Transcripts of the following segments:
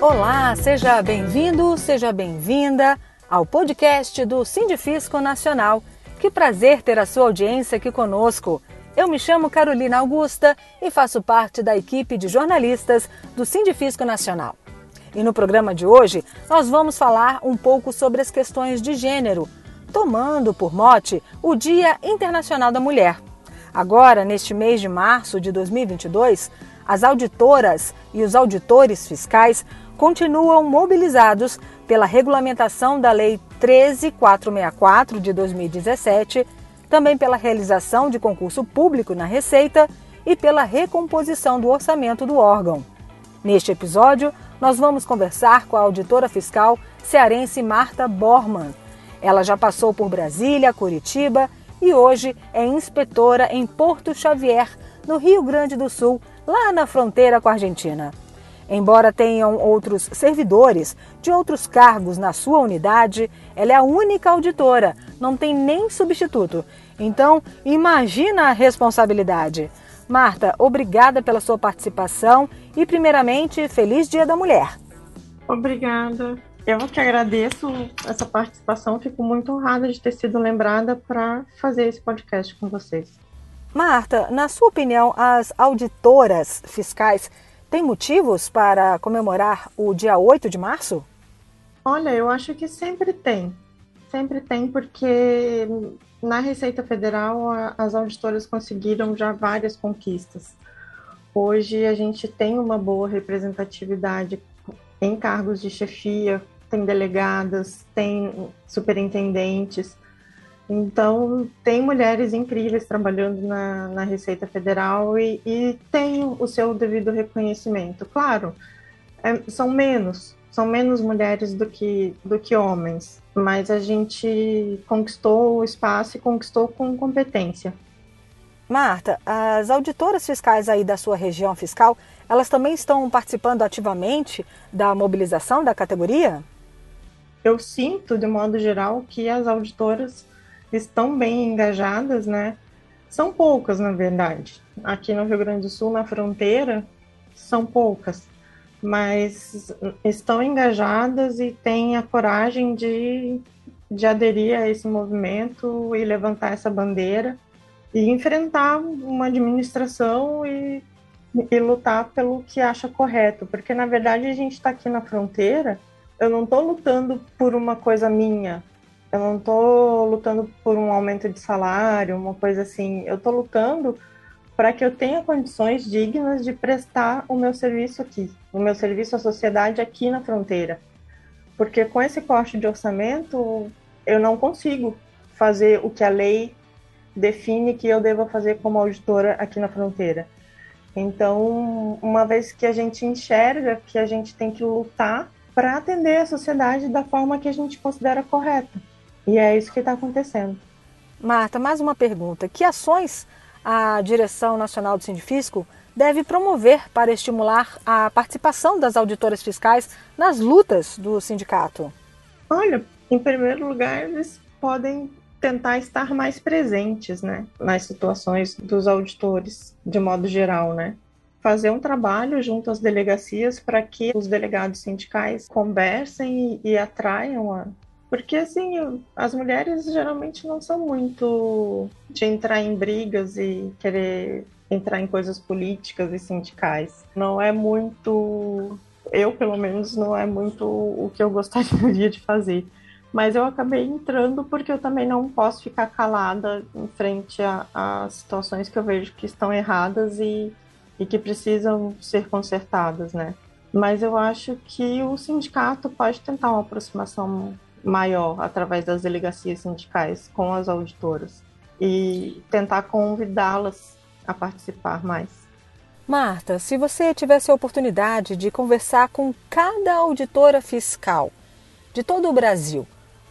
Olá, seja bem-vindo, seja bem-vinda ao podcast do Sindifisco Nacional. Que prazer ter a sua audiência aqui conosco. Eu me chamo Carolina Augusta e faço parte da equipe de jornalistas do Sindifisco Nacional. E no programa de hoje nós vamos falar um pouco sobre as questões de gênero, tomando por mote o Dia Internacional da Mulher. Agora, neste mês de março de 2022, as auditoras e os auditores fiscais continuam mobilizados pela regulamentação da Lei 13464 de 2017, também pela realização de concurso público na Receita e pela recomposição do orçamento do órgão. Neste episódio, nós vamos conversar com a auditora fiscal cearense Marta Borman. Ela já passou por Brasília, Curitiba e hoje é inspetora em Porto Xavier, no Rio Grande do Sul, lá na fronteira com a Argentina. Embora tenham outros servidores de outros cargos na sua unidade, ela é a única auditora, não tem nem substituto. Então, imagina a responsabilidade. Marta, obrigada pela sua participação e, primeiramente, feliz Dia da Mulher. Obrigada. Eu que agradeço essa participação, fico muito honrada de ter sido lembrada para fazer esse podcast com vocês. Marta, na sua opinião, as auditoras fiscais tem motivos para comemorar o dia 8 de março? Olha, eu acho que sempre tem. Sempre tem, porque na Receita Federal as auditoras conseguiram já várias conquistas. Hoje a gente tem uma boa representatividade em cargos de chefia, tem delegadas, tem superintendentes. Então, tem mulheres incríveis trabalhando na, na Receita Federal e, e, tem o seu devido reconhecimento. Claro, é, são menos, são menos mulheres do que, do que homens, mas a gente conquistou o espaço e conquistou com competência. Marta, as auditoras fiscais aí da sua região fiscal, elas também estão participando ativamente da mobilização da categoria? Eu sinto, de modo geral, que as auditoras estão bem engajadas, né? São poucas, na verdade. Aqui no Rio Grande do Sul, na fronteira, são poucas, mas estão engajadas e têm a coragem de, de aderir a esse movimento e levantar essa bandeira e enfrentar uma administração e, e lutar pelo que acha correto, porque na verdade a gente está aqui na fronteira. Eu não estou lutando por uma coisa minha, eu não estou lutando por um aumento de salário, uma coisa assim. Eu estou lutando para que eu tenha condições dignas de prestar o meu serviço aqui, o meu serviço à sociedade aqui na fronteira. Porque com esse corte de orçamento, eu não consigo fazer o que a lei define que eu deva fazer como auditora aqui na fronteira. Então, uma vez que a gente enxerga que a gente tem que lutar para atender a sociedade da forma que a gente considera correta. E é isso que está acontecendo. Marta, mais uma pergunta. Que ações a Direção Nacional do Sindifisco deve promover para estimular a participação das auditoras fiscais nas lutas do sindicato? Olha, em primeiro lugar, eles podem tentar estar mais presentes, né, nas situações dos auditores, de modo geral, né? Fazer um trabalho junto às delegacias para que os delegados sindicais conversem e, e atraiam a, porque, assim, as mulheres geralmente não são muito de entrar em brigas e querer entrar em coisas políticas e sindicais. Não é muito. Eu, pelo menos, não é muito o que eu gostaria de fazer. Mas eu acabei entrando porque eu também não posso ficar calada em frente a, situações que eu vejo que estão erradas e, e que precisam ser consertadas, né? Mas eu acho que o sindicato pode tentar uma aproximação maior através das delegacias sindicais com as auditoras e tentar convidá-las a participar mais. Marta, se você tivesse a oportunidade de conversar com cada auditora fiscal de todo o Brasil,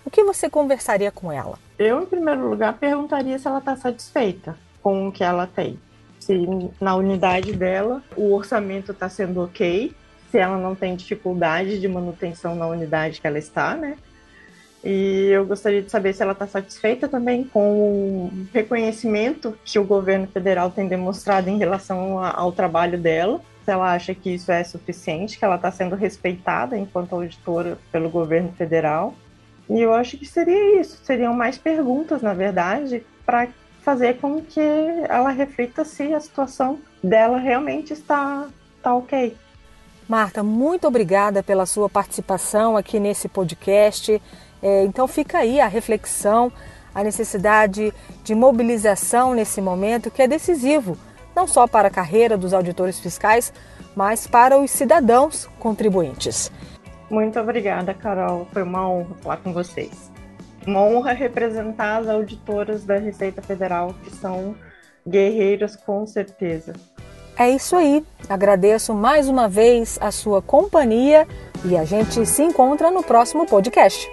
o que você conversaria com ela? Eu, em primeiro lugar, perguntaria se ela está satisfeita com o que ela tem. Se na unidade dela o orçamento está sendo ok, se ela não tem dificuldade de manutenção na unidade que ela está, né? E eu gostaria de saber se ela está satisfeita também com o reconhecimento que o governo federal tem demonstrado em relação ao trabalho dela, se ela acha que isso é suficiente, que ela está sendo respeitada enquanto auditora pelo governo federal. E eu acho que seria isso, seriam mais perguntas, na verdade, para fazer com que ela reflita se a situação dela realmente está, está ok. Marta, muito obrigada pela sua participação aqui nesse podcast. É, então fica aí a reflexão, a necessidade de mobilização nesse momento que é decisivo, não só para a carreira dos auditores fiscais, mas para os cidadãos contribuintes. Muito obrigada, Carol. Foi uma honra falar com vocês. Uma honra representar as auditoras da Receita Federal, que são guerreiras com certeza. É isso aí. Agradeço mais uma vez a sua companhia e a gente se encontra no próximo podcast.